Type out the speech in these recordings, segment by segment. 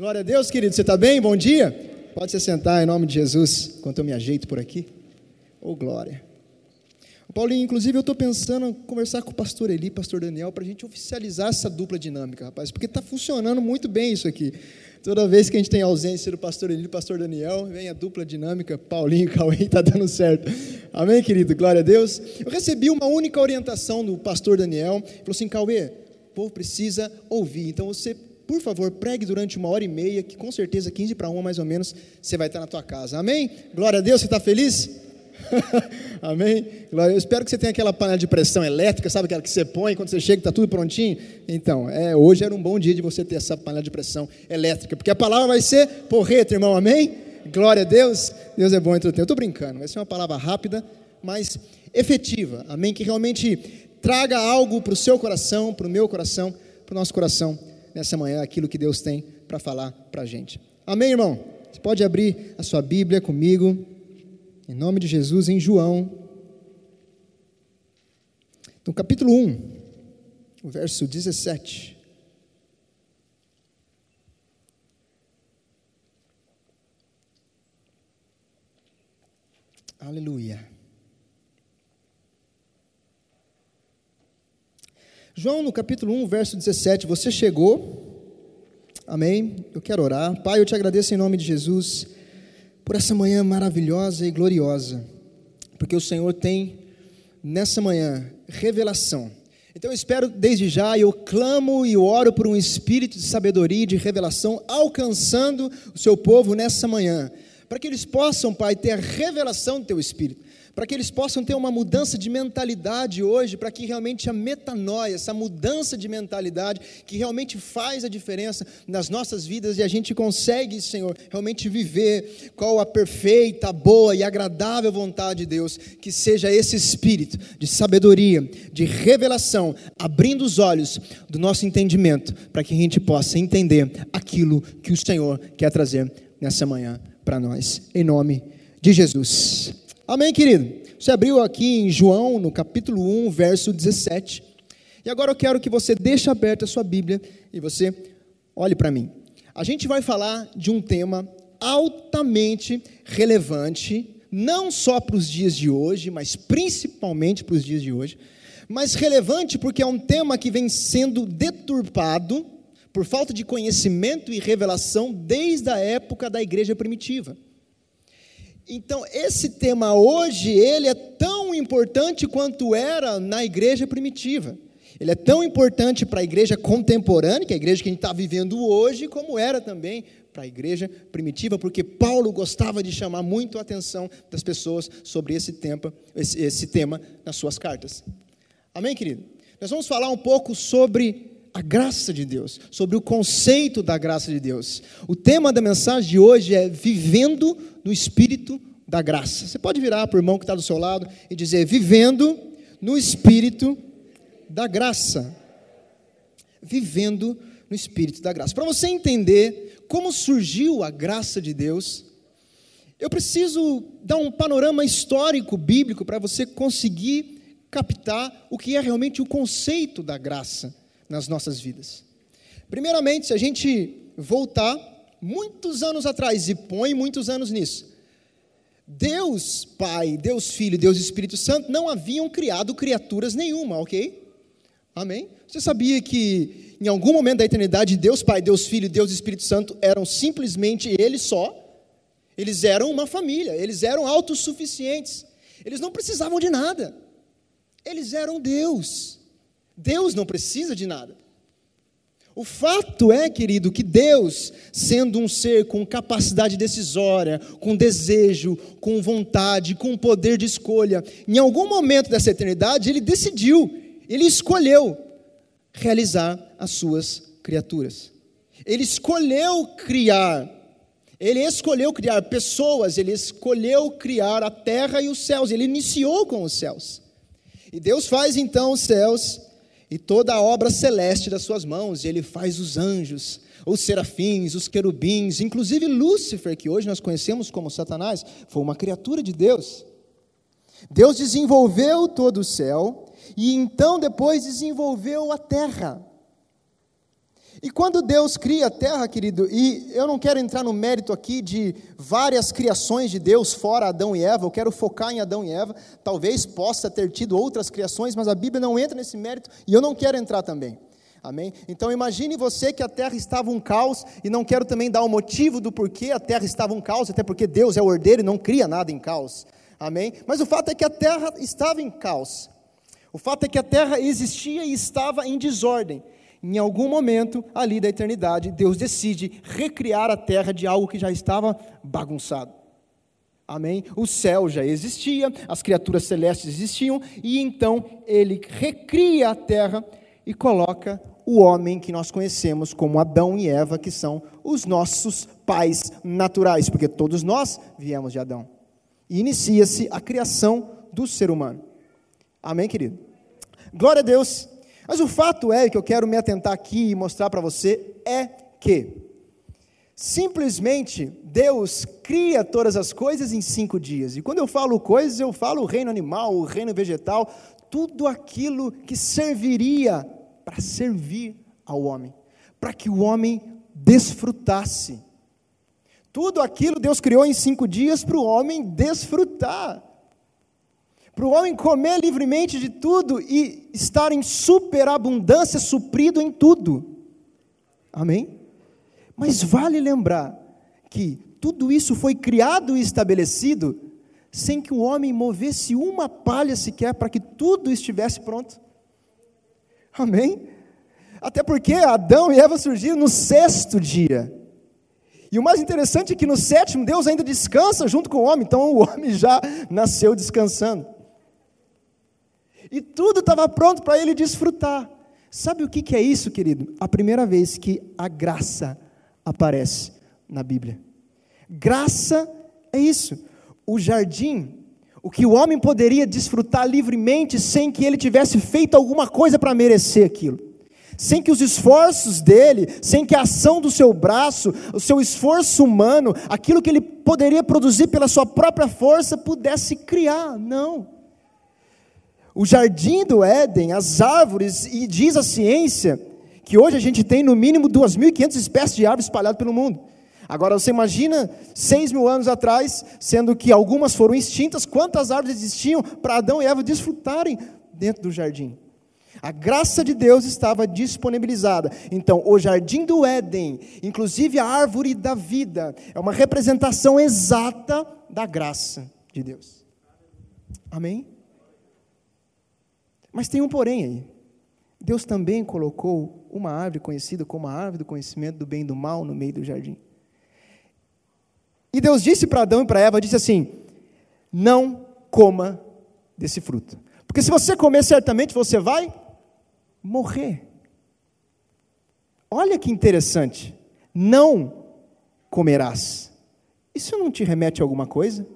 Glória a Deus, querido. Você está bem? Bom dia. Pode se sentar em nome de Jesus, enquanto eu me ajeito por aqui. Ô, oh, glória. Paulinho, inclusive eu estou pensando em conversar com o pastor Eli, pastor Daniel, para a gente oficializar essa dupla dinâmica, rapaz, porque está funcionando muito bem isso aqui. Toda vez que a gente tem ausência do pastor Eli e do pastor Daniel, vem a dupla dinâmica, Paulinho e Cauê, está dando certo. Amém, querido? Glória a Deus. Eu recebi uma única orientação do pastor Daniel, falou assim, Cauê, o povo precisa ouvir, então você por favor, pregue durante uma hora e meia, que com certeza 15 para uma mais ou menos você vai estar na tua casa. Amém? Glória a Deus, você está feliz? Amém? Eu espero que você tenha aquela panela de pressão elétrica, sabe aquela que você põe quando você chega, está tudo prontinho? Então, é, hoje era um bom dia de você ter essa panela de pressão elétrica, porque a palavra vai ser porreta, irmão, amém? Glória a Deus, Deus é bom entre o tempo. Estou brincando, vai ser uma palavra rápida, mas efetiva, amém? Que realmente traga algo para o seu coração, para o meu coração, para o nosso coração nessa manhã, aquilo que Deus tem para falar para a gente. Amém, irmão? Você pode abrir a sua Bíblia comigo. Em nome de Jesus, em João, no capítulo 1, o verso 17. Aleluia. João, no capítulo 1, verso 17, você chegou, amém? Eu quero orar. Pai, eu te agradeço em nome de Jesus por essa manhã maravilhosa e gloriosa, porque o Senhor tem nessa manhã revelação. Então eu espero desde já, eu clamo e oro por um espírito de sabedoria e de revelação alcançando o seu povo nessa manhã, para que eles possam, Pai, ter a revelação do teu espírito para que eles possam ter uma mudança de mentalidade hoje, para que realmente a metanoia, essa mudança de mentalidade, que realmente faz a diferença nas nossas vidas e a gente consegue, Senhor, realmente viver qual a perfeita, boa e agradável vontade de Deus, que seja esse espírito de sabedoria, de revelação, abrindo os olhos do nosso entendimento, para que a gente possa entender aquilo que o Senhor quer trazer nessa manhã para nós, em nome de Jesus. Amém, querido? Você abriu aqui em João, no capítulo 1, verso 17. E agora eu quero que você deixe aberta a sua Bíblia e você olhe para mim. A gente vai falar de um tema altamente relevante, não só para os dias de hoje, mas principalmente para os dias de hoje. Mas relevante porque é um tema que vem sendo deturpado por falta de conhecimento e revelação desde a época da igreja primitiva. Então, esse tema hoje, ele é tão importante quanto era na igreja primitiva. Ele é tão importante para a igreja contemporânea, que é a igreja que a gente está vivendo hoje, como era também para a igreja primitiva, porque Paulo gostava de chamar muito a atenção das pessoas sobre esse tema, esse, esse tema nas suas cartas. Amém, querido? Nós vamos falar um pouco sobre a graça de Deus, sobre o conceito da graça de Deus. O tema da mensagem de hoje é vivendo no espírito da graça. Você pode virar para o irmão que está do seu lado e dizer: vivendo no espírito da graça. Vivendo no espírito da graça. Para você entender como surgiu a graça de Deus, eu preciso dar um panorama histórico bíblico para você conseguir captar o que é realmente o conceito da graça nas nossas vidas. Primeiramente, se a gente voltar muitos anos atrás e põe muitos anos nisso, Deus Pai, Deus Filho, Deus Espírito Santo não haviam criado criaturas nenhuma, ok? Amém? Você sabia que em algum momento da eternidade Deus Pai, Deus Filho, Deus Espírito Santo eram simplesmente eles só? Eles eram uma família, eles eram autossuficientes, eles não precisavam de nada, eles eram Deus. Deus não precisa de nada. O fato é, querido, que Deus, sendo um ser com capacidade decisória, com desejo, com vontade, com poder de escolha, em algum momento dessa eternidade, ele decidiu, ele escolheu realizar as suas criaturas. Ele escolheu criar, ele escolheu criar pessoas, ele escolheu criar a terra e os céus, ele iniciou com os céus. E Deus faz então os céus e toda a obra celeste das suas mãos, e ele faz os anjos, os serafins, os querubins, inclusive Lúcifer, que hoje nós conhecemos como Satanás, foi uma criatura de Deus. Deus desenvolveu todo o céu, e então depois desenvolveu a terra. E quando Deus cria a terra, querido, e eu não quero entrar no mérito aqui de várias criações de Deus fora Adão e Eva, eu quero focar em Adão e Eva. Talvez possa ter tido outras criações, mas a Bíblia não entra nesse mérito e eu não quero entrar também. Amém? Então imagine você que a terra estava um caos, e não quero também dar o motivo do porquê a terra estava um caos, até porque Deus é o ordeiro e não cria nada em caos. Amém? Mas o fato é que a terra estava em caos. O fato é que a terra existia e estava em desordem. Em algum momento ali da eternidade, Deus decide recriar a terra de algo que já estava bagunçado. Amém? O céu já existia, as criaturas celestes existiam, e então ele recria a terra e coloca o homem que nós conhecemos como Adão e Eva, que são os nossos pais naturais, porque todos nós viemos de Adão. E inicia-se a criação do ser humano. Amém, querido? Glória a Deus. Mas o fato é que eu quero me atentar aqui e mostrar para você é que simplesmente Deus cria todas as coisas em cinco dias. E quando eu falo coisas, eu falo o reino animal, o reino vegetal, tudo aquilo que serviria para servir ao homem, para que o homem desfrutasse. Tudo aquilo Deus criou em cinco dias para o homem desfrutar para o homem comer livremente de tudo e estar em superabundância, suprido em tudo. Amém? Mas vale lembrar que tudo isso foi criado e estabelecido sem que o homem movesse uma palha sequer para que tudo estivesse pronto. Amém? Até porque Adão e Eva surgiram no sexto dia. E o mais interessante é que no sétimo Deus ainda descansa junto com o homem, então o homem já nasceu descansando. E tudo estava pronto para ele desfrutar. Sabe o que, que é isso, querido? A primeira vez que a graça aparece na Bíblia. Graça é isso. O jardim, o que o homem poderia desfrutar livremente sem que ele tivesse feito alguma coisa para merecer aquilo. Sem que os esforços dele, sem que a ação do seu braço, o seu esforço humano, aquilo que ele poderia produzir pela sua própria força, pudesse criar. Não o jardim do Éden, as árvores, e diz a ciência que hoje a gente tem no mínimo 2.500 espécies de árvores espalhadas pelo mundo. Agora você imagina 6 mil anos atrás, sendo que algumas foram extintas, quantas árvores existiam para Adão e Eva desfrutarem dentro do jardim? A graça de Deus estava disponibilizada. Então, o jardim do Éden, inclusive a árvore da vida, é uma representação exata da graça de Deus. Amém? Mas tem um porém aí. Deus também colocou uma árvore conhecida como a árvore do conhecimento do bem e do mal no meio do jardim. E Deus disse para Adão e para Eva, disse assim: "Não coma desse fruto. Porque se você comer certamente você vai morrer." Olha que interessante. Não comerás. Isso não te remete a alguma coisa?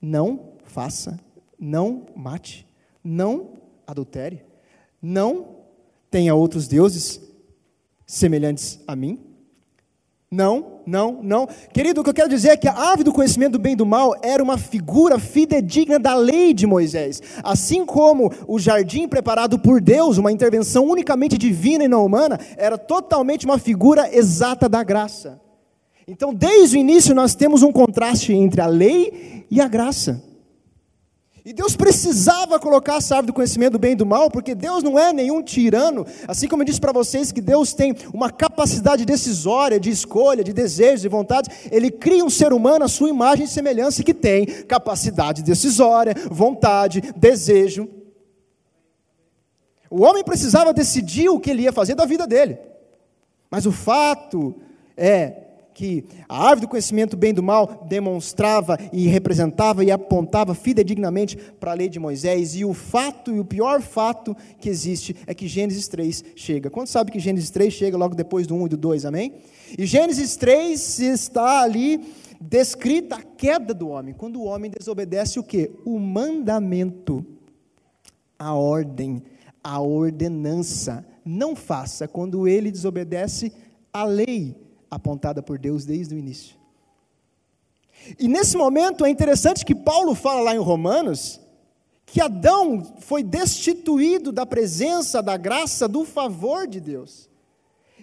Não faça, não mate, não adultere, não tenha outros deuses semelhantes a mim. Não, não, não. Querido, o que eu quero dizer é que a árvore do conhecimento do bem e do mal era uma figura fidedigna da lei de Moisés. Assim como o jardim preparado por Deus, uma intervenção unicamente divina e não humana, era totalmente uma figura exata da graça. Então, desde o início, nós temos um contraste entre a lei e a graça. E Deus precisava colocar essa árvore do conhecimento do bem e do mal, porque Deus não é nenhum tirano, assim como eu disse para vocês que Deus tem uma capacidade decisória, de escolha, de desejos e de vontades, Ele cria um ser humano à sua imagem e semelhança que tem capacidade decisória, vontade, desejo. O homem precisava decidir o que ele ia fazer da vida dele, mas o fato é que a árvore do conhecimento do bem do mal demonstrava e representava e apontava fidedignamente para a lei de Moisés, e o fato, e o pior fato que existe, é que Gênesis 3 chega. Quanto sabe que Gênesis 3 chega logo depois do 1 e do 2, amém? E Gênesis 3 está ali descrita a queda do homem, quando o homem desobedece o que? O mandamento, a ordem, a ordenança. Não faça quando ele desobedece a lei apontada por Deus desde o início. E nesse momento é interessante que Paulo fala lá em Romanos que Adão foi destituído da presença, da graça, do favor de Deus.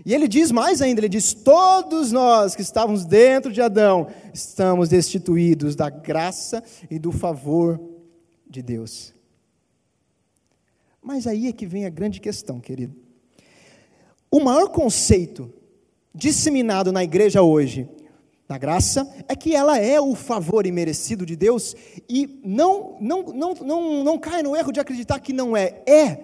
E ele diz mais ainda: ele diz, todos nós que estávamos dentro de Adão, estamos destituídos da graça e do favor de Deus. Mas aí é que vem a grande questão, querido. O maior conceito disseminado na igreja hoje da graça é que ela é o favor imerecido de Deus e não, não, não, não, não cai no erro de acreditar que não é. É.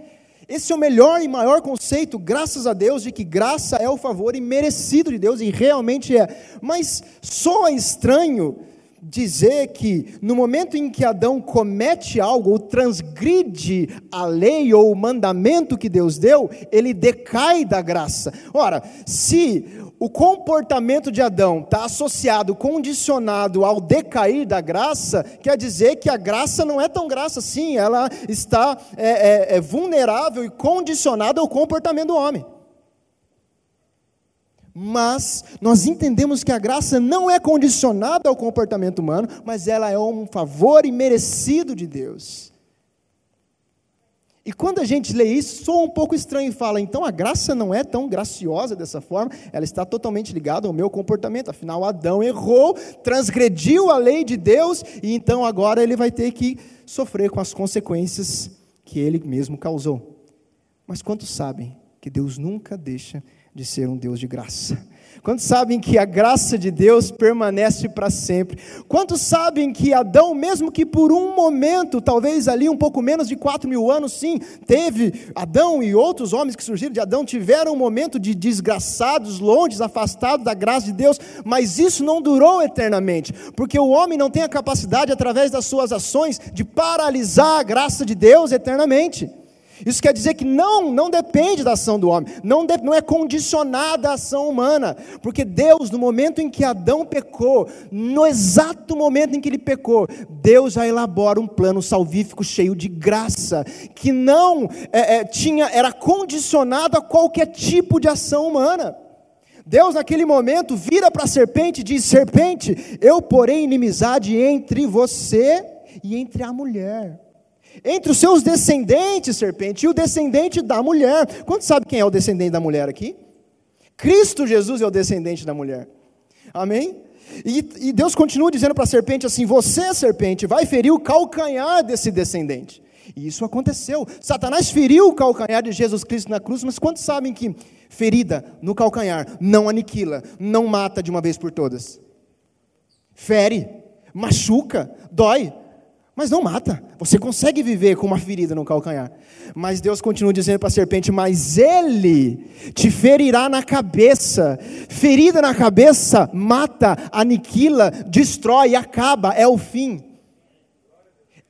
Esse é o melhor e maior conceito, graças a Deus, de que graça é o favor imerecido de Deus e realmente é. Mas soa estranho dizer que no momento em que Adão comete algo ou transgride a lei ou o mandamento que Deus deu, ele decai da graça. Ora, se o comportamento de Adão está associado, condicionado ao decair da graça, quer dizer que a graça não é tão graça assim, ela está é, é, é vulnerável e condicionada ao comportamento do homem. Mas nós entendemos que a graça não é condicionada ao comportamento humano, mas ela é um favor imerecido de Deus. E quando a gente lê isso, soa um pouco estranho e fala, então a graça não é tão graciosa dessa forma, ela está totalmente ligada ao meu comportamento. Afinal, Adão errou, transgrediu a lei de Deus, e então agora ele vai ter que sofrer com as consequências que ele mesmo causou. Mas quantos sabem que Deus nunca deixa de ser um Deus de graça. Quantos sabem que a graça de Deus permanece para sempre? Quantos sabem que Adão, mesmo que por um momento, talvez ali um pouco menos de 4 mil anos, sim, teve Adão e outros homens que surgiram de Adão, tiveram um momento de desgraçados, longe, afastados da graça de Deus, mas isso não durou eternamente, porque o homem não tem a capacidade, através das suas ações, de paralisar a graça de Deus eternamente. Isso quer dizer que não, não depende da ação do homem, não, de, não é condicionada à ação humana, porque Deus, no momento em que Adão pecou, no exato momento em que ele pecou, Deus já elabora um plano salvífico cheio de graça, que não é, é, tinha, era condicionado a qualquer tipo de ação humana. Deus, naquele momento, vira para a serpente e diz: Serpente, eu porei inimizade entre você e entre a mulher entre os seus descendentes, serpente, e o descendente da mulher. Quantos sabe quem é o descendente da mulher aqui? Cristo Jesus é o descendente da mulher. Amém? E, e Deus continua dizendo para a serpente assim: Você, serpente, vai ferir o calcanhar desse descendente. E isso aconteceu. Satanás feriu o calcanhar de Jesus Cristo na cruz, mas quantos sabem que ferida no calcanhar não aniquila, não mata de uma vez por todas? Fere, machuca, dói, mas não mata. Você consegue viver com uma ferida no calcanhar. Mas Deus continua dizendo para a serpente: Mas ele te ferirá na cabeça. Ferida na cabeça mata, aniquila, destrói, acaba, é o fim.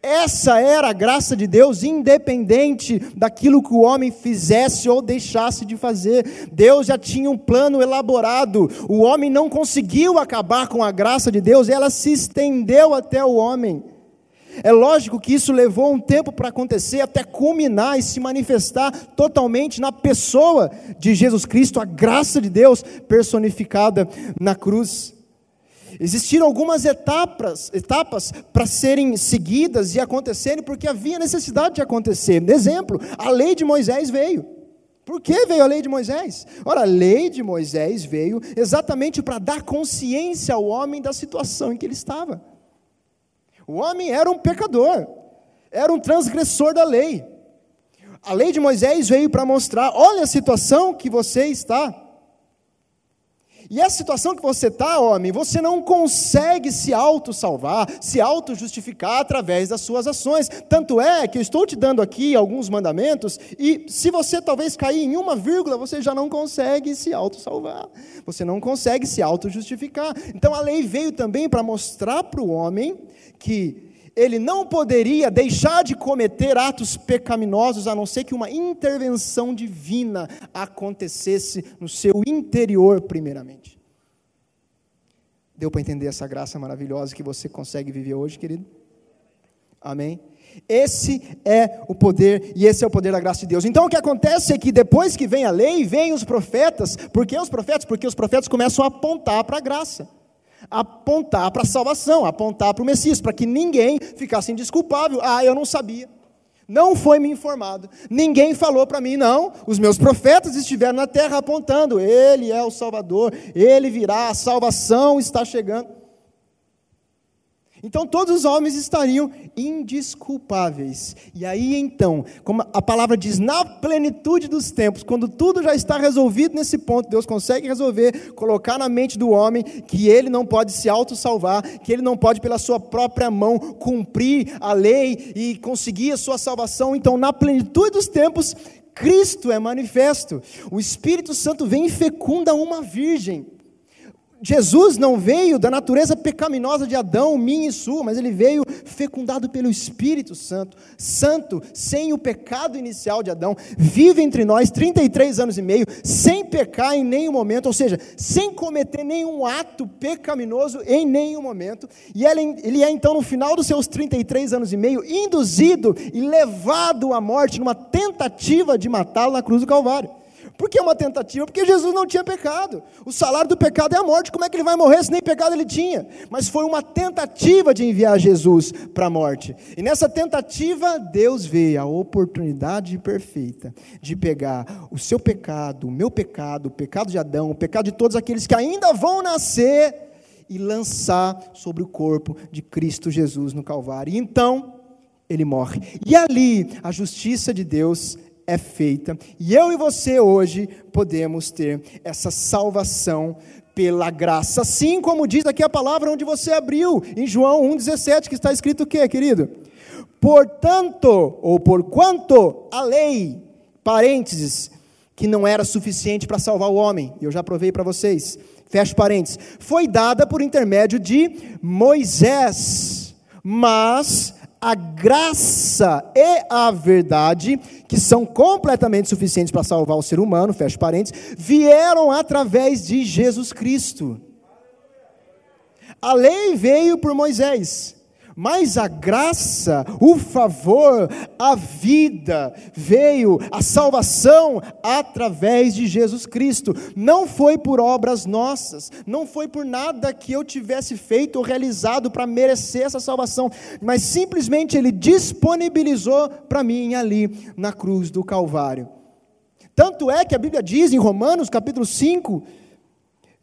Essa era a graça de Deus, independente daquilo que o homem fizesse ou deixasse de fazer. Deus já tinha um plano elaborado. O homem não conseguiu acabar com a graça de Deus, ela se estendeu até o homem. É lógico que isso levou um tempo para acontecer, até culminar e se manifestar totalmente na pessoa de Jesus Cristo, a graça de Deus personificada na cruz. Existiram algumas etapas, etapas para serem seguidas e acontecerem, porque havia necessidade de acontecer. Exemplo, a lei de Moisés veio. Por que veio a lei de Moisés? Ora, a lei de Moisés veio exatamente para dar consciência ao homem da situação em que ele estava. O homem era um pecador, era um transgressor da lei. A lei de Moisés veio para mostrar: olha a situação que você está. E essa situação que você está, homem, você não consegue se auto-salvar, se auto-justificar através das suas ações. Tanto é que eu estou te dando aqui alguns mandamentos, e se você talvez cair em uma vírgula, você já não consegue se auto-salvar. Você não consegue se auto-justificar. Então a lei veio também para mostrar para o homem que ele não poderia deixar de cometer atos pecaminosos a não ser que uma intervenção divina acontecesse no seu interior, primeiramente. Deu para entender essa graça maravilhosa que você consegue viver hoje, querido? Amém? Esse é o poder, e esse é o poder da graça de Deus. Então o que acontece é que depois que vem a lei, vem os profetas. Por que os profetas? Porque os profetas começam a apontar para a graça apontar para a salvação, apontar para o Messias, para que ninguém ficasse indesculpável. Ah, eu não sabia. Não foi me informado. Ninguém falou para mim, não. Os meus profetas estiveram na terra apontando: Ele é o Salvador, Ele virá, a salvação está chegando. Então todos os homens estariam indisculpáveis. E aí então, como a palavra diz, na plenitude dos tempos, quando tudo já está resolvido nesse ponto, Deus consegue resolver, colocar na mente do homem que ele não pode se auto-salvar, que ele não pode pela sua própria mão cumprir a lei e conseguir a sua salvação. Então, na plenitude dos tempos, Cristo é manifesto. O Espírito Santo vem e fecunda uma virgem. Jesus não veio da natureza pecaminosa de Adão, minha e sua, mas ele veio fecundado pelo Espírito Santo, santo, sem o pecado inicial de Adão, vive entre nós 33 anos e meio, sem pecar em nenhum momento, ou seja, sem cometer nenhum ato pecaminoso em nenhum momento, e ele é então no final dos seus 33 anos e meio induzido e levado à morte numa tentativa de matá-lo na cruz do Calvário. Por que uma tentativa? Porque Jesus não tinha pecado. O salário do pecado é a morte. Como é que ele vai morrer se nem pecado ele tinha? Mas foi uma tentativa de enviar Jesus para a morte. E nessa tentativa, Deus vê a oportunidade perfeita de pegar o seu pecado, o meu pecado, o pecado de Adão, o pecado de todos aqueles que ainda vão nascer e lançar sobre o corpo de Cristo Jesus no Calvário. E então, ele morre. E ali, a justiça de Deus é feita. E eu e você hoje podemos ter essa salvação pela graça. Assim como diz aqui a palavra onde você abriu, em João 1,17, que está escrito o quê, querido? Portanto, ou por quanto a lei, parênteses, que não era suficiente para salvar o homem, eu já provei para vocês, fecha parênteses, foi dada por intermédio de Moisés, mas a graça e a verdade, que são completamente suficientes para salvar o ser humano, fecha parênteses, vieram através de Jesus Cristo. A lei veio por Moisés, mas a graça, o favor, a vida veio, a salvação através de Jesus Cristo. Não foi por obras nossas, não foi por nada que eu tivesse feito ou realizado para merecer essa salvação, mas simplesmente Ele disponibilizou para mim ali na cruz do Calvário. Tanto é que a Bíblia diz em Romanos capítulo 5,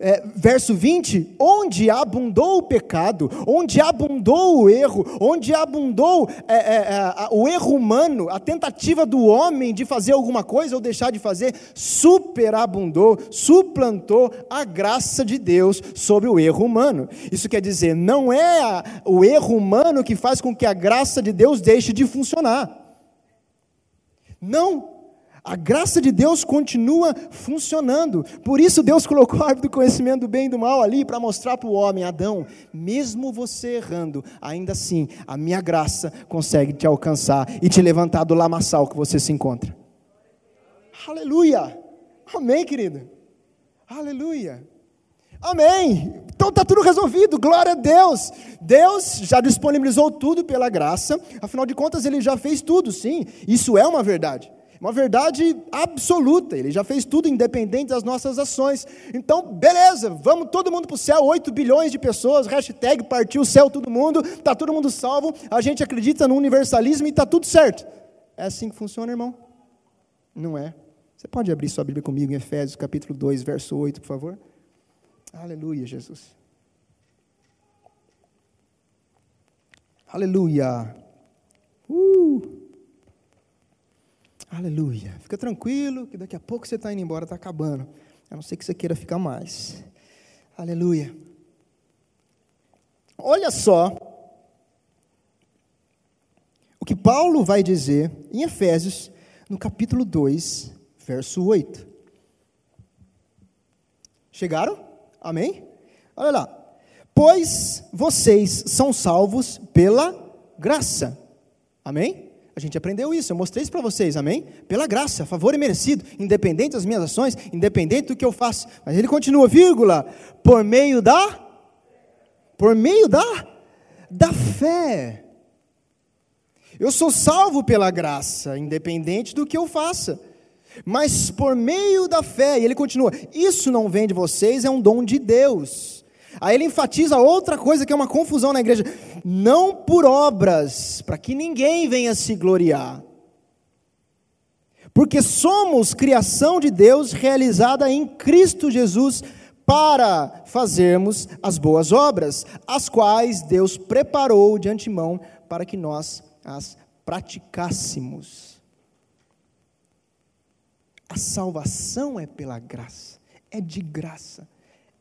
é, verso 20: onde abundou o pecado, onde abundou o erro, onde abundou é, é, é o erro humano, a tentativa do homem de fazer alguma coisa ou deixar de fazer, superabundou, suplantou a graça de Deus sobre o erro humano. Isso quer dizer, não é a, o erro humano que faz com que a graça de Deus deixe de funcionar. Não, a graça de Deus continua funcionando. Por isso Deus colocou a árvore do conhecimento do bem e do mal ali para mostrar para o homem, Adão, mesmo você errando, ainda assim a minha graça consegue te alcançar e te levantar do lamaçal que você se encontra. Aleluia! Amém, querido. Aleluia. Amém. Então está tudo resolvido, glória a Deus. Deus já disponibilizou tudo pela graça, afinal de contas, Ele já fez tudo, sim, isso é uma verdade uma verdade absoluta. Ele já fez tudo independente das nossas ações. Então, beleza, vamos todo mundo para o céu, 8 bilhões de pessoas, hashtag partiu o céu todo mundo, está todo mundo salvo, a gente acredita no universalismo e está tudo certo. É assim que funciona, irmão? Não é. Você pode abrir sua Bíblia comigo em Efésios capítulo 2, verso 8, por favor? Aleluia, Jesus. Aleluia. Uh. Aleluia. Fica tranquilo, que daqui a pouco você está indo embora, está acabando. A não ser que você queira ficar mais. Aleluia. Olha só o que Paulo vai dizer em Efésios, no capítulo 2, verso 8. Chegaram? Amém? Olha lá. Pois vocês são salvos pela graça. Amém? A gente aprendeu isso, eu mostrei isso para vocês, amém? Pela graça, favor e merecido, independente das minhas ações, independente do que eu faço. Mas ele continua, vírgula, por meio da por meio da da fé. Eu sou salvo pela graça, independente do que eu faça. Mas por meio da fé, e ele continua, isso não vem de vocês, é um dom de Deus Aí ele enfatiza outra coisa que é uma confusão na igreja: não por obras, para que ninguém venha se gloriar. Porque somos criação de Deus realizada em Cristo Jesus para fazermos as boas obras, as quais Deus preparou de antemão para que nós as praticássemos. A salvação é pela graça, é de graça,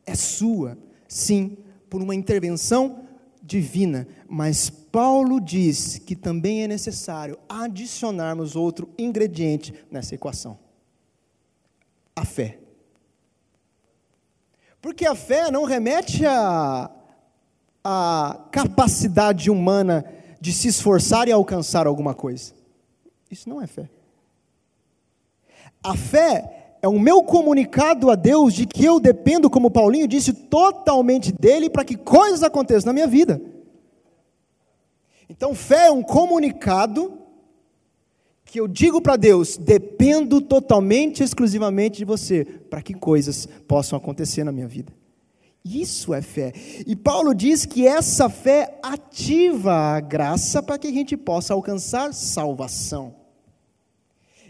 é sua, sim, por uma intervenção divina, mas Paulo diz que também é necessário adicionarmos outro ingrediente nessa equação: a fé. Porque a fé não remete à, à capacidade humana de se esforçar e alcançar alguma coisa. Isso não é fé. A fé é o meu comunicado a Deus de que eu dependo, como Paulinho disse, totalmente dele para que coisas aconteçam na minha vida. Então, fé é um comunicado que eu digo para Deus: dependo totalmente, exclusivamente de você, para que coisas possam acontecer na minha vida. Isso é fé. E Paulo diz que essa fé ativa a graça para que a gente possa alcançar salvação.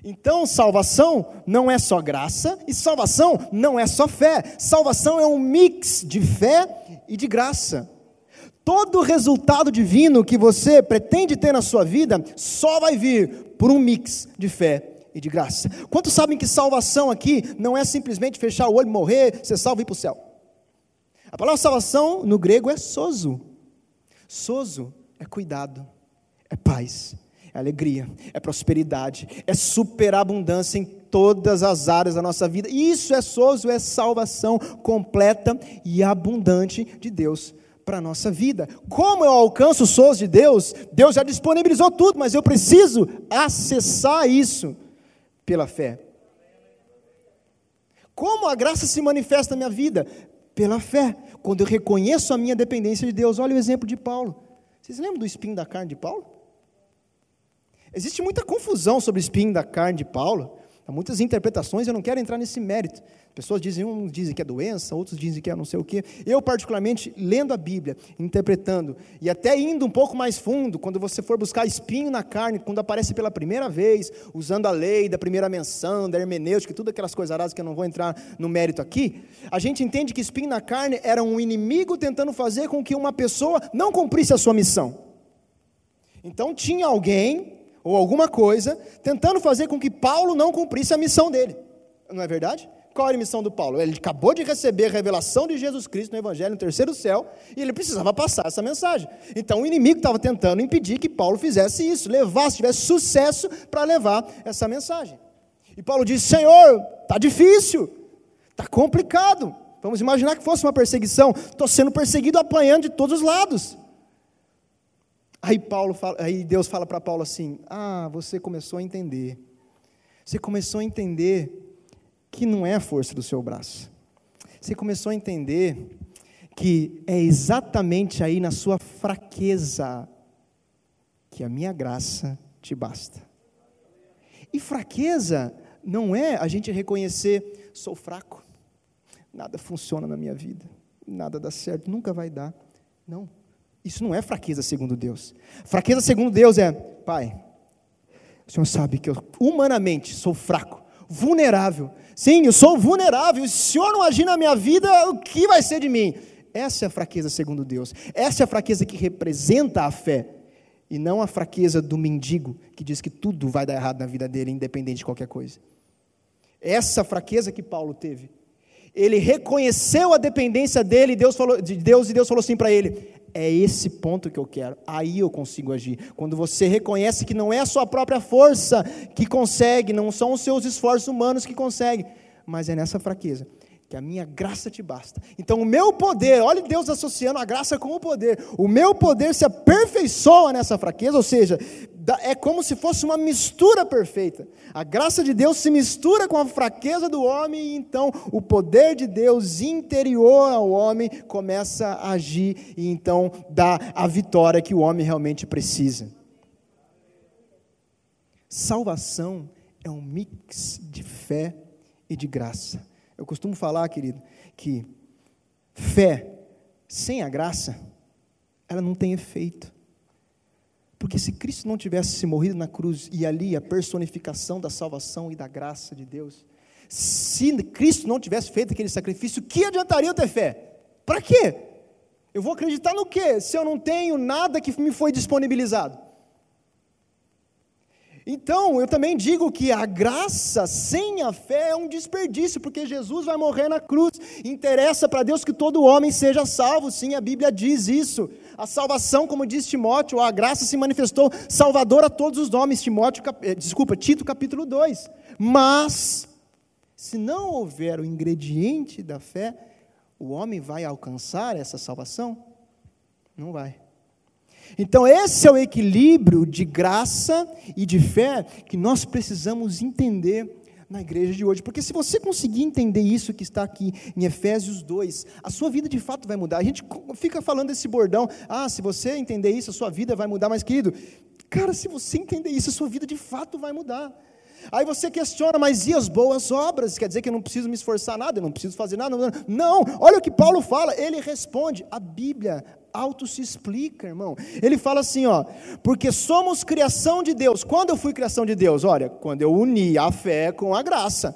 Então, salvação não é só graça e salvação não é só fé. Salvação é um mix de fé e de graça. Todo resultado divino que você pretende ter na sua vida só vai vir por um mix de fé e de graça. Quantos sabem que salvação aqui não é simplesmente fechar o olho, morrer, ser salvo e ir para o céu? A palavra salvação no grego é sozo. Sozo é cuidado, é paz, é alegria, é prosperidade, é superabundância em todas as áreas da nossa vida. Isso é sozo, é salvação completa e abundante de Deus para a nossa vida. Como eu alcanço o sozo de Deus? Deus já disponibilizou tudo, mas eu preciso acessar isso pela fé. Como a graça se manifesta na minha vida? Pela fé. Quando eu reconheço a minha dependência de Deus. Olha o exemplo de Paulo. Vocês lembram do espinho da carne de Paulo? Existe muita confusão sobre o espinho da carne de Paulo. Há muitas interpretações, eu não quero entrar nesse mérito. Pessoas dizem, uns dizem que é doença, outros dizem que é não sei o quê. Eu, particularmente, lendo a Bíblia, interpretando, e até indo um pouco mais fundo, quando você for buscar espinho na carne, quando aparece pela primeira vez, usando a lei da primeira menção, da hermenêutica, tudo aquelas coisas aradas que eu não vou entrar no mérito aqui, a gente entende que espinho na carne era um inimigo tentando fazer com que uma pessoa não cumprisse a sua missão. Então tinha alguém ou alguma coisa, tentando fazer com que Paulo não cumprisse a missão dele. Não é verdade? Qual era a missão do Paulo? Ele acabou de receber a revelação de Jesus Cristo no Evangelho, no terceiro céu, e ele precisava passar essa mensagem. Então o inimigo estava tentando impedir que Paulo fizesse isso, levasse, tivesse sucesso para levar essa mensagem. E Paulo disse: Senhor, está difícil, está complicado. Vamos imaginar que fosse uma perseguição. Estou sendo perseguido, apanhando de todos os lados. Aí, Paulo fala, aí Deus fala para Paulo assim: Ah, você começou a entender. Você começou a entender que não é a força do seu braço. Você começou a entender que é exatamente aí na sua fraqueza que a minha graça te basta. E fraqueza não é a gente reconhecer, sou fraco, nada funciona na minha vida, nada dá certo, nunca vai dar. Não. Isso não é fraqueza segundo Deus. Fraqueza segundo Deus é, Pai, o Senhor sabe que eu humanamente sou fraco, vulnerável. Sim, eu sou vulnerável. Se o Senhor não agir na minha vida, o que vai ser de mim? Essa é a fraqueza segundo Deus. Essa é a fraqueza que representa a fé. E não a fraqueza do mendigo que diz que tudo vai dar errado na vida dele, independente de qualquer coisa. Essa fraqueza que Paulo teve. Ele reconheceu a dependência dele, Deus falou, de Deus, e Deus falou assim para ele: é esse ponto que eu quero. Aí eu consigo agir. Quando você reconhece que não é a sua própria força que consegue, não são os seus esforços humanos que conseguem, mas é nessa fraqueza que a minha graça te basta. Então o meu poder, olha Deus associando a graça com o poder. O meu poder se aperfeiçoa nessa fraqueza, ou seja, é como se fosse uma mistura perfeita. A graça de Deus se mistura com a fraqueza do homem, e então o poder de Deus interior ao homem começa a agir e então dá a vitória que o homem realmente precisa. Salvação é um mix de fé e de graça. Eu costumo falar, querido, que fé sem a graça, ela não tem efeito. Porque se Cristo não tivesse morrido na cruz e ali a personificação da salvação e da graça de Deus, se Cristo não tivesse feito aquele sacrifício, que adiantaria eu ter fé? Para quê? Eu vou acreditar no quê? Se eu não tenho nada que me foi disponibilizado. Então, eu também digo que a graça sem a fé é um desperdício, porque Jesus vai morrer na cruz. Interessa para Deus que todo homem seja salvo, sim, a Bíblia diz isso. A salvação, como diz Timóteo, a graça se manifestou salvador a todos os homens, Timóteo, cap... Eh, desculpa, Tito capítulo 2. Mas, se não houver o ingrediente da fé, o homem vai alcançar essa salvação? Não vai. Então, esse é o equilíbrio de graça e de fé que nós precisamos entender na igreja de hoje. Porque se você conseguir entender isso que está aqui em Efésios 2, a sua vida de fato vai mudar. A gente fica falando esse bordão, ah, se você entender isso, a sua vida vai mudar. Mas, querido, cara, se você entender isso, a sua vida de fato vai mudar. Aí você questiona, mas e as boas obras? Quer dizer que eu não preciso me esforçar nada, eu não preciso fazer nada? Não, olha o que Paulo fala, ele responde, a Bíblia, auto se explica, irmão. Ele fala assim, ó, porque somos criação de Deus. Quando eu fui criação de Deus? Olha, quando eu uni a fé com a graça.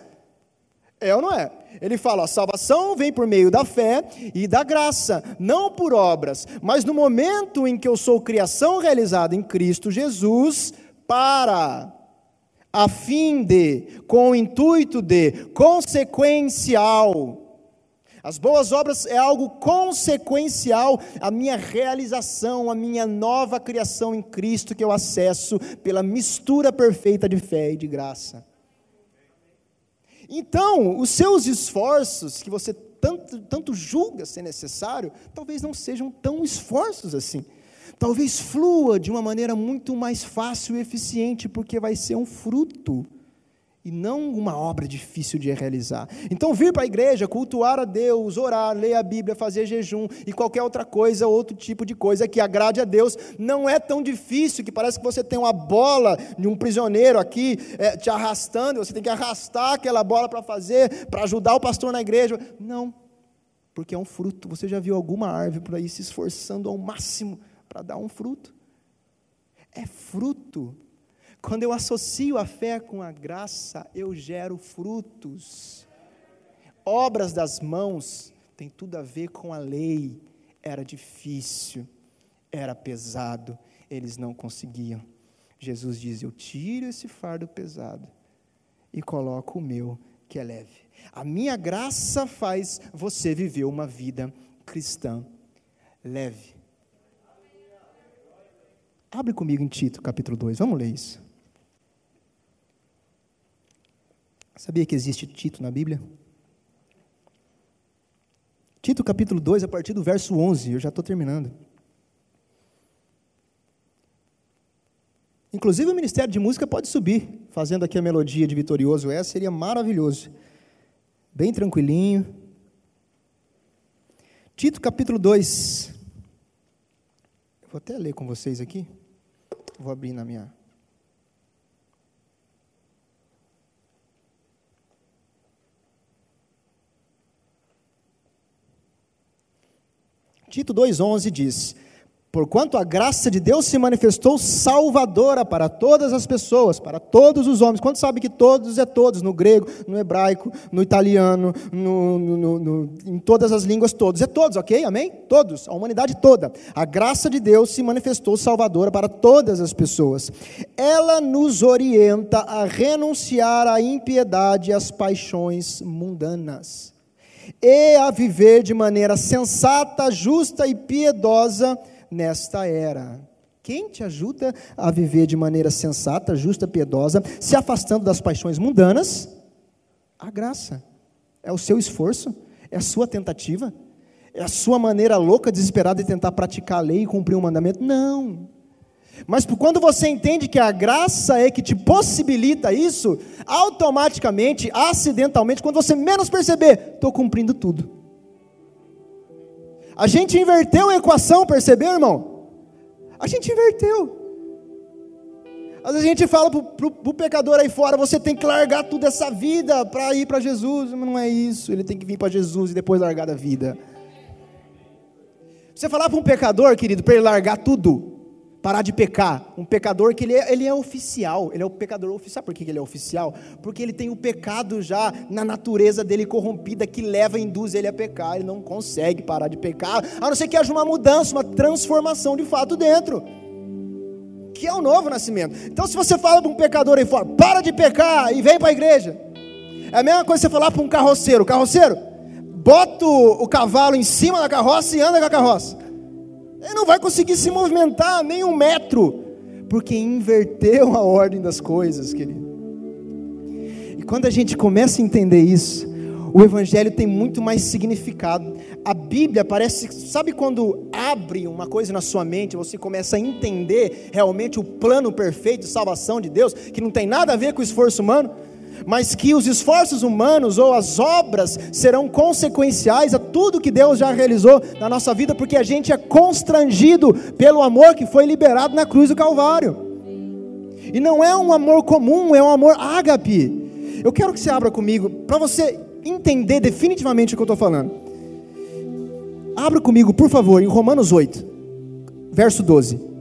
É ou não é? Ele fala: a salvação vem por meio da fé e da graça, não por obras, mas no momento em que eu sou criação realizada em Cristo Jesus, para a fim de, com o intuito de, consequencial, as boas obras é algo consequencial à minha realização, à minha nova criação em Cristo que eu acesso pela mistura perfeita de fé e de graça. Então, os seus esforços, que você tanto, tanto julga ser necessário, talvez não sejam tão esforços assim. Talvez flua de uma maneira muito mais fácil e eficiente, porque vai ser um fruto e não uma obra difícil de realizar. Então, vir para a igreja, cultuar a Deus, orar, ler a Bíblia, fazer jejum e qualquer outra coisa, outro tipo de coisa que agrade a Deus, não é tão difícil que parece que você tem uma bola de um prisioneiro aqui é, te arrastando, você tem que arrastar aquela bola para fazer, para ajudar o pastor na igreja. Não, porque é um fruto. Você já viu alguma árvore por aí se esforçando ao máximo para dar um fruto? É fruto quando eu associo a fé com a graça, eu gero frutos. Obras das mãos tem tudo a ver com a lei. Era difícil, era pesado, eles não conseguiam. Jesus diz: Eu tiro esse fardo pesado e coloco o meu, que é leve. A minha graça faz você viver uma vida cristã leve. Abre comigo em Tito, capítulo 2, vamos ler isso. Sabia que existe Tito na Bíblia? Tito capítulo 2, a partir do verso 11, eu já estou terminando. Inclusive o Ministério de Música pode subir, fazendo aqui a melodia de Vitorioso é, seria maravilhoso. Bem tranquilinho. Tito capítulo 2. Eu vou até ler com vocês aqui. Vou abrir na minha Tito 2,11 diz: Porquanto a graça de Deus se manifestou salvadora para todas as pessoas, para todos os homens. Quanto sabe que todos é todos, no grego, no hebraico, no italiano, no, no, no, em todas as línguas, todos. É todos, ok? Amém? Todos, a humanidade toda. A graça de Deus se manifestou salvadora para todas as pessoas. Ela nos orienta a renunciar à impiedade e às paixões mundanas e a viver de maneira sensata, justa e piedosa nesta era. Quem te ajuda a viver de maneira sensata, justa, piedosa, se afastando das paixões mundanas? A graça. É o seu esforço, é a sua tentativa, é a sua maneira louca, desesperada de tentar praticar a lei e cumprir um mandamento? Não. Mas quando você entende que a graça é que te possibilita isso, automaticamente, acidentalmente, quando você menos perceber, estou cumprindo tudo. A gente inverteu a equação, percebeu, irmão? A gente inverteu. Às vezes a gente fala para o pecador aí fora: você tem que largar toda essa vida para ir para Jesus. Mas não é isso. Ele tem que vir para Jesus e depois largar da vida. Você falar para um pecador, querido, para ele largar tudo, parar de pecar. Um pecador que ele é, ele é oficial, ele é o pecador oficial. Por que ele é oficial? Porque ele tem o pecado já na natureza dele corrompida que leva, induz ele a pecar. Ele não consegue parar de pecar, a não ser que haja uma mudança, uma transformação de fato dentro. Que é o novo nascimento. Então, se você fala para um pecador aí fora, para de pecar e vem para a igreja. É a mesma coisa você falar para um carroceiro: carroceiro, bota o cavalo em cima da carroça e anda com a carroça. Ele não vai conseguir se movimentar nem um metro, porque inverteu a ordem das coisas, querido. E quando a gente começa a entender isso, o Evangelho tem muito mais significado. A Bíblia parece, sabe quando abre uma coisa na sua mente, você começa a entender realmente o plano perfeito de salvação de Deus, que não tem nada a ver com o esforço humano? Mas que os esforços humanos ou as obras serão consequenciais a tudo que Deus já realizou na nossa vida, porque a gente é constrangido pelo amor que foi liberado na cruz do Calvário. E não é um amor comum, é um amor ágape. Eu quero que você abra comigo, para você entender definitivamente o que eu estou falando. Abra comigo, por favor, em Romanos 8, verso 12.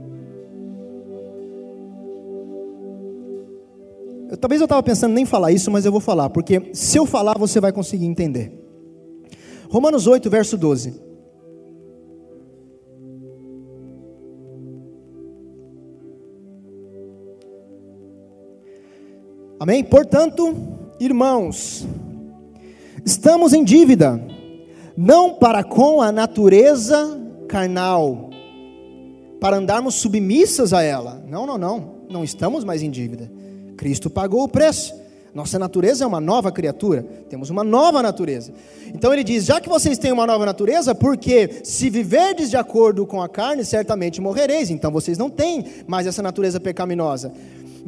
Talvez eu estava pensando nem falar isso, mas eu vou falar, porque se eu falar você vai conseguir entender. Romanos 8, verso 12. Amém? Portanto, irmãos, estamos em dívida, não para com a natureza carnal, para andarmos submissas a ela. Não, não, não. Não estamos mais em dívida. Cristo pagou o preço. Nossa natureza é uma nova criatura, temos uma nova natureza. Então ele diz: já que vocês têm uma nova natureza, porque se viverdes de acordo com a carne, certamente morrereis. Então vocês não têm mais essa natureza pecaminosa.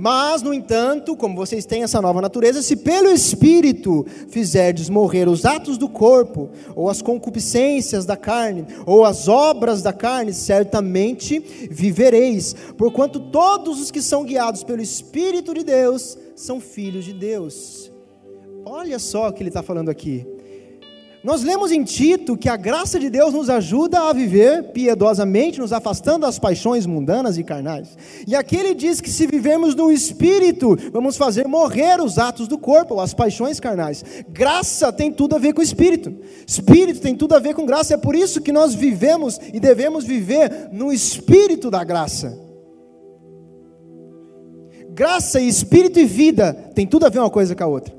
Mas, no entanto, como vocês têm essa nova natureza, se pelo Espírito fizerdes morrer os atos do corpo, ou as concupiscências da carne, ou as obras da carne, certamente vivereis, porquanto todos os que são guiados pelo Espírito de Deus são filhos de Deus. Olha só o que ele está falando aqui. Nós lemos em Tito que a graça de Deus nos ajuda a viver piedosamente, nos afastando das paixões mundanas e carnais. E aqui ele diz que se vivemos no Espírito, vamos fazer morrer os atos do corpo, as paixões carnais. Graça tem tudo a ver com Espírito. Espírito tem tudo a ver com graça. É por isso que nós vivemos e devemos viver no Espírito da graça. Graça e Espírito e vida tem tudo a ver uma coisa com a outra.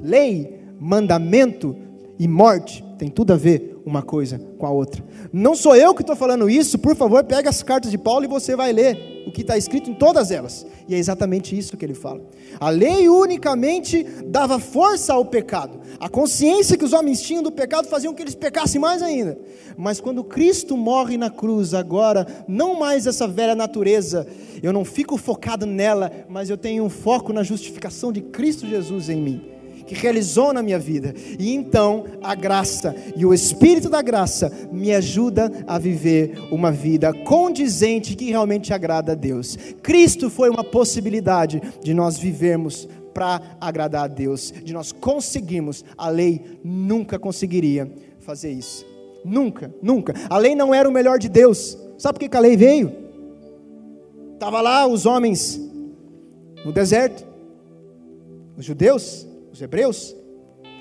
Lei, mandamento, e morte tem tudo a ver uma coisa com a outra. Não sou eu que estou falando isso, por favor, pega as cartas de Paulo e você vai ler o que está escrito em todas elas. E é exatamente isso que ele fala. A lei unicamente dava força ao pecado. A consciência que os homens tinham do pecado fazia com que eles pecassem mais ainda. Mas quando Cristo morre na cruz, agora, não mais essa velha natureza, eu não fico focado nela, mas eu tenho um foco na justificação de Cristo Jesus em mim que realizou na minha vida. E então a graça e o Espírito da graça me ajuda a viver uma vida condizente que realmente agrada a Deus. Cristo foi uma possibilidade de nós vivermos para agradar a Deus, de nós conseguirmos. A lei nunca conseguiria fazer isso. Nunca, nunca. A lei não era o melhor de Deus. Sabe por que a lei veio? Estava lá os homens no deserto, os judeus, os hebreus,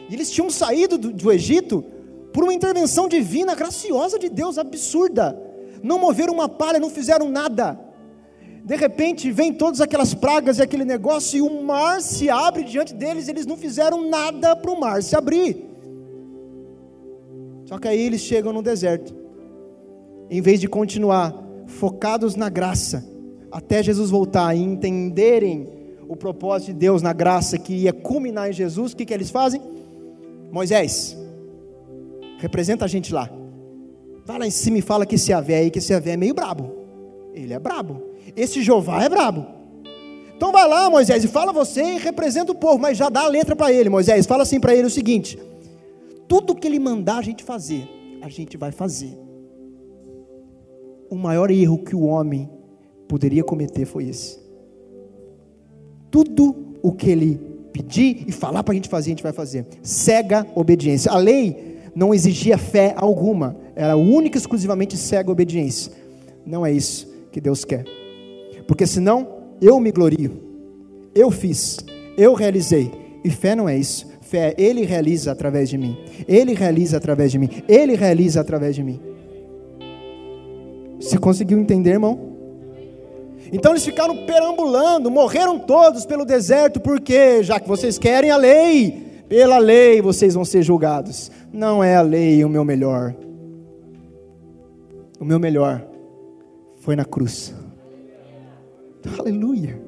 e eles tinham saído do, do Egito por uma intervenção divina, graciosa de Deus, absurda. Não moveram uma palha, não fizeram nada. De repente vem todas aquelas pragas e aquele negócio, e o mar se abre diante deles, eles não fizeram nada para o mar se abrir. Só que aí eles chegam no deserto, em vez de continuar focados na graça, até Jesus voltar e entenderem o propósito de Deus na graça que ia culminar em Jesus, o que, que eles fazem? Moisés, representa a gente lá. Vai lá em cima e fala que esse Avé aí, que esse Avé é meio brabo. Ele é brabo. Esse Jeová é brabo. Então vai lá, Moisés, e fala você e representa o povo, mas já dá a letra para ele, Moisés. Fala assim para ele o seguinte: tudo que ele mandar a gente fazer, a gente vai fazer. O maior erro que o homem poderia cometer foi esse tudo o que ele pedir e falar para a gente fazer, a gente vai fazer. Cega obediência. A lei não exigia fé alguma, era única e exclusivamente cega obediência. Não é isso que Deus quer. Porque senão eu me glorio. Eu fiz, eu realizei. E fé não é isso. Fé é Ele realiza através de mim. Ele realiza através de mim. Ele realiza através de mim. Você conseguiu entender, irmão? Então eles ficaram perambulando, morreram todos pelo deserto, porque já que vocês querem a lei, pela lei vocês vão ser julgados. Não é a lei o meu melhor. O meu melhor foi na cruz. Aleluia.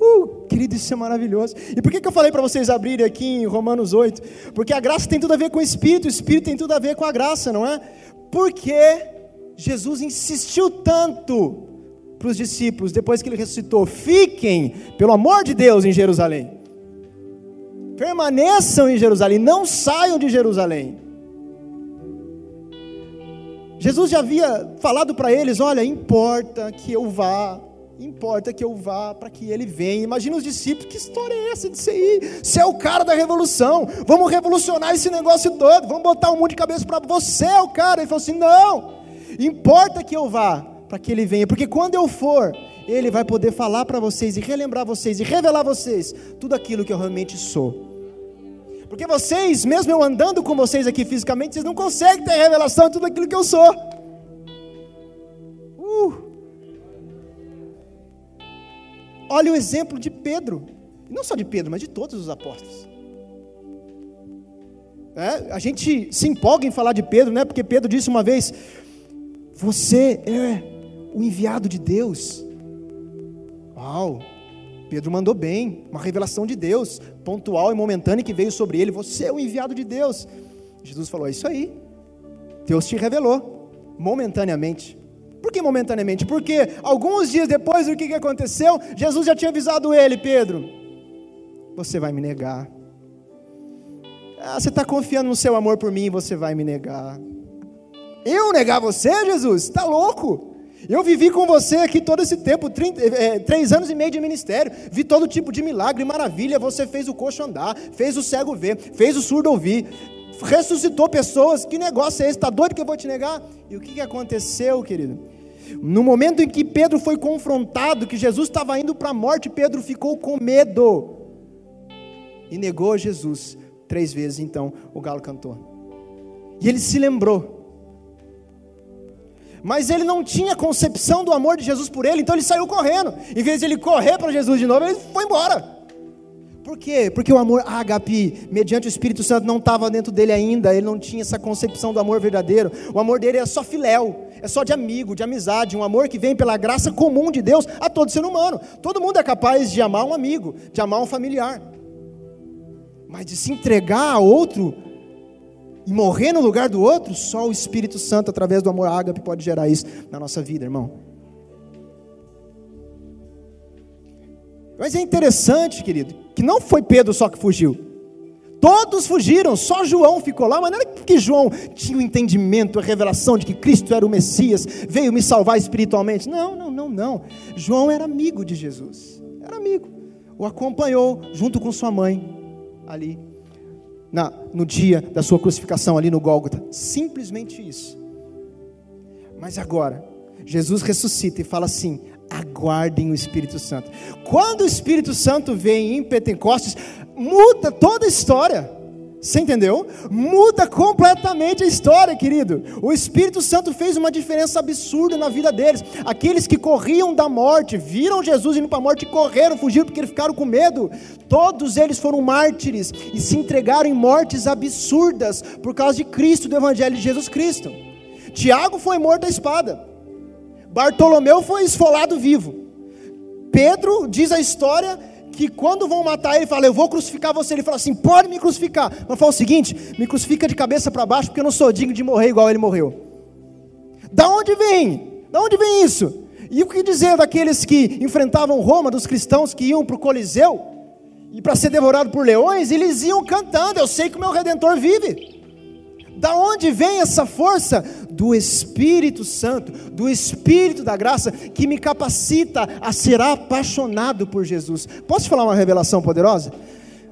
Uh, querido, isso é maravilhoso. E por que, que eu falei para vocês abrirem aqui em Romanos 8? Porque a graça tem tudo a ver com o Espírito, o Espírito tem tudo a ver com a graça, não é? Porque Jesus insistiu tanto para os discípulos, depois que ele ressuscitou: fiquem, pelo amor de Deus, em Jerusalém. Permaneçam em Jerusalém, não saiam de Jerusalém. Jesus já havia falado para eles: olha, importa que eu vá, importa que eu vá para que ele venha. Imagina os discípulos: que história é essa de você ir? Você é o cara da revolução, vamos revolucionar esse negócio todo, vamos botar o mundo de cabeça para você, é o cara. Ele falou assim: não, importa que eu vá para que ele venha, porque quando eu for, ele vai poder falar para vocês e relembrar vocês e revelar a vocês tudo aquilo que eu realmente sou. Porque vocês, mesmo eu andando com vocês aqui fisicamente, vocês não conseguem ter revelação de tudo aquilo que eu sou. Uh. Olha o exemplo de Pedro, não só de Pedro, mas de todos os apóstolos. É, a gente se empolga em falar de Pedro, né? Porque Pedro disse uma vez: Você é o enviado de Deus. Uau! Pedro mandou bem, uma revelação de Deus, pontual e momentânea que veio sobre ele. Você é o enviado de Deus. Jesus falou: É isso aí. Deus te revelou, momentaneamente. Por que momentaneamente? Porque alguns dias depois do que aconteceu, Jesus já tinha avisado ele: Pedro, você vai me negar. Ah, você está confiando no seu amor por mim, você vai me negar. Eu negar você, Jesus? Está louco? Eu vivi com você aqui todo esse tempo, 30, é, três anos e meio de ministério, vi todo tipo de milagre maravilha. Você fez o coxo andar, fez o cego ver, fez o surdo ouvir, ressuscitou pessoas. Que negócio é esse? Está doido que eu vou te negar? E o que, que aconteceu, querido? No momento em que Pedro foi confrontado, que Jesus estava indo para a morte, Pedro ficou com medo e negou Jesus. Três vezes então o galo cantou. E ele se lembrou mas ele não tinha concepção do amor de Jesus por ele, então ele saiu correndo. Em vez de ele correr para Jesus de novo, ele foi embora. Por quê? Porque o amor ágape, mediante o Espírito Santo, não estava dentro dele ainda, ele não tinha essa concepção do amor verdadeiro. O amor dele é só filéu, é só de amigo, de amizade, um amor que vem pela graça comum de Deus a todo ser humano. Todo mundo é capaz de amar um amigo, de amar um familiar. Mas de se entregar a outro e morrer no lugar do outro, só o Espírito Santo, através do amor ágape, pode gerar isso na nossa vida, irmão. Mas é interessante, querido, que não foi Pedro só que fugiu. Todos fugiram, só João ficou lá, mas não era porque João tinha o entendimento, a revelação de que Cristo era o Messias, veio me salvar espiritualmente. Não, não, não, não. João era amigo de Jesus, era amigo. O acompanhou junto com sua mãe ali na, no dia da sua crucificação ali no Gólgota. Simplesmente isso. Mas agora, Jesus ressuscita e fala assim: aguardem o Espírito Santo. Quando o Espírito Santo vem em Pentecostes, muda toda a história. Você entendeu? Muda completamente a história, querido. O Espírito Santo fez uma diferença absurda na vida deles. Aqueles que corriam da morte, viram Jesus indo para a morte e correram, fugiram porque ficaram com medo. Todos eles foram mártires e se entregaram em mortes absurdas por causa de Cristo, do Evangelho de Jesus Cristo. Tiago foi morto à espada. Bartolomeu foi esfolado vivo. Pedro, diz a história, que quando vão matar ele, fala, eu vou crucificar você. Ele fala assim, pode me crucificar. Mas fala o seguinte, me crucifica de cabeça para baixo, porque eu não sou digno de morrer igual ele morreu. Da onde vem? Da onde vem isso? E o que dizer daqueles que enfrentavam Roma, dos cristãos que iam para o Coliseu, e para ser devorado por leões, eles iam cantando, eu sei que o meu Redentor vive. Da onde vem essa força? Do Espírito Santo, do Espírito da graça que me capacita a ser apaixonado por Jesus. Posso falar uma revelação poderosa?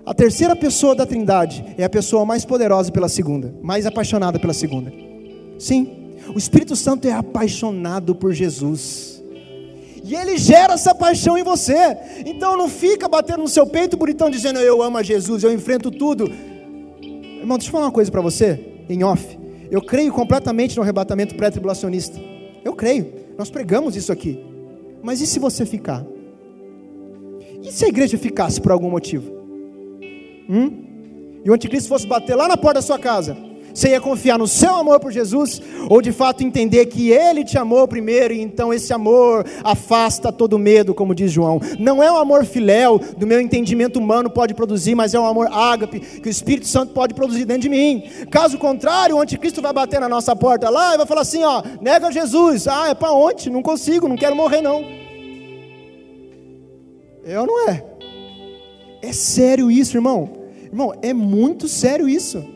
A terceira pessoa da Trindade é a pessoa mais poderosa pela segunda, mais apaixonada pela segunda. Sim, o Espírito Santo é apaixonado por Jesus. E ele gera essa paixão em você. Então não fica batendo no seu peito bonitão dizendo eu amo a Jesus, eu enfrento tudo. Irmão, deixa eu falar uma coisa para você, em off. Eu creio completamente no arrebatamento pré-tribulacionista. Eu creio. Nós pregamos isso aqui. Mas e se você ficar? E se a igreja ficasse por algum motivo? Hum? E o anticristo fosse bater lá na porta da sua casa? Você ia confiar no seu amor por Jesus ou de fato entender que Ele te amou primeiro e então esse amor afasta todo medo, como diz João? Não é um amor filéu do meu entendimento humano pode produzir, mas é um amor ágape que o Espírito Santo pode produzir dentro de mim. Caso contrário, o anticristo vai bater na nossa porta lá e vai falar assim: ó, nega Jesus. Ah, é para onde? Não consigo, não quero morrer não. Eu é não é. É sério isso, irmão. Irmão, é muito sério isso.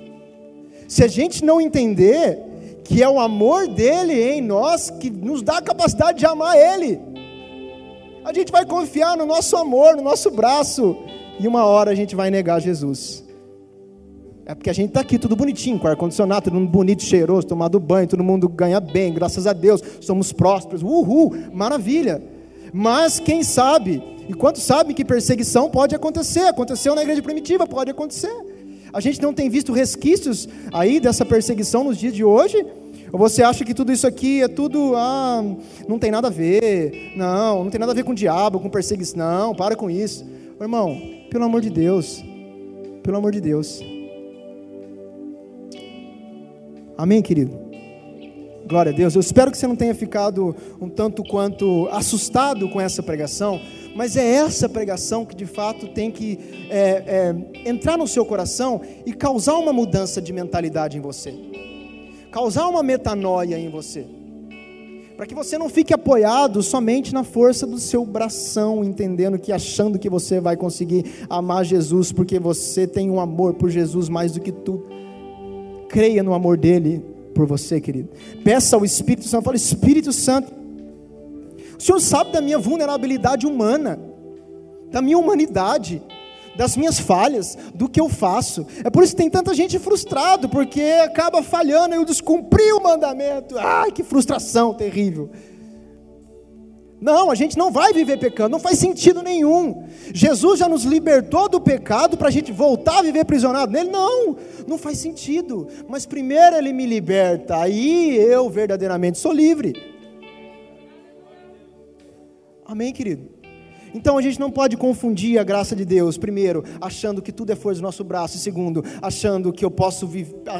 Se a gente não entender que é o amor dele em nós que nos dá a capacidade de amar ele, a gente vai confiar no nosso amor, no nosso braço, e uma hora a gente vai negar Jesus. É porque a gente está aqui tudo bonitinho, com ar-condicionado, todo mundo bonito, cheiroso, tomado banho, todo mundo ganha bem, graças a Deus, somos prósperos, uhul, maravilha. Mas quem sabe, e quantos sabem que perseguição pode acontecer? Aconteceu na igreja primitiva, pode acontecer. A gente não tem visto resquícios aí dessa perseguição nos dias de hoje? Ou você acha que tudo isso aqui é tudo, ah, não tem nada a ver, não, não tem nada a ver com o diabo, com perseguição, não, para com isso. Irmão, pelo amor de Deus, pelo amor de Deus. Amém, querido? Glória a Deus. Eu espero que você não tenha ficado um tanto quanto assustado com essa pregação, mas é essa pregação que de fato tem que é, é, entrar no seu coração e causar uma mudança de mentalidade em você, causar uma metanoia em você, para que você não fique apoiado somente na força do seu bração, entendendo que achando que você vai conseguir amar Jesus porque você tem um amor por Jesus mais do que tudo. Creia no amor dele por você, querido. Peça ao Espírito Santo, fala: Espírito Santo, o Senhor sabe da minha vulnerabilidade humana, da minha humanidade, das minhas falhas, do que eu faço. É por isso que tem tanta gente frustrado, porque acaba falhando eu descumpri o mandamento. Ai, que frustração terrível. Não, a gente não vai viver pecando, não faz sentido nenhum. Jesus já nos libertou do pecado para a gente voltar a viver prisionado nele? Não, não faz sentido. Mas primeiro ele me liberta, aí eu verdadeiramente sou livre. Amém, querido? Então a gente não pode confundir a graça de Deus, primeiro, achando que tudo é força do nosso braço, e segundo, achando que eu posso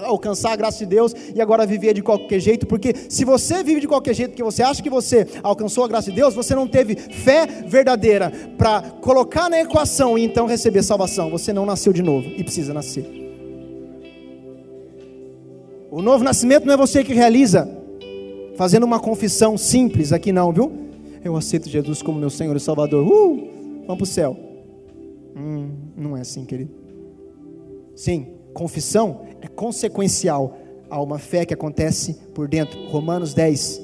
alcançar a graça de Deus e agora viver de qualquer jeito, porque se você vive de qualquer jeito, que você acha que você alcançou a graça de Deus, você não teve fé verdadeira para colocar na equação e então receber salvação. Você não nasceu de novo e precisa nascer. O novo nascimento não é você que realiza, fazendo uma confissão simples aqui, não, viu? Eu aceito Jesus como meu Senhor e Salvador. Uh, vamos para o céu. Hum, não é assim, querido. Sim, confissão é consequencial a uma fé que acontece por dentro. Romanos 10.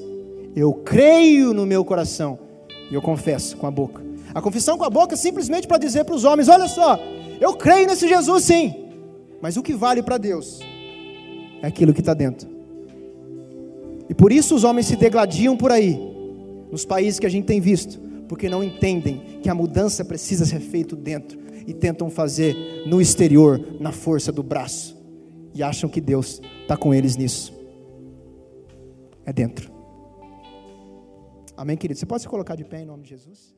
Eu creio no meu coração e eu confesso com a boca. A confissão com a boca é simplesmente para dizer para os homens: olha só, eu creio nesse Jesus sim, mas o que vale para Deus é aquilo que está dentro. E por isso os homens se degladiam por aí, nos países que a gente tem visto, porque não entendem que a mudança precisa ser feita dentro e tentam fazer no exterior, na força do braço, e acham que Deus está com eles nisso. É dentro. Amém, querido? Você pode se colocar de pé em nome de Jesus?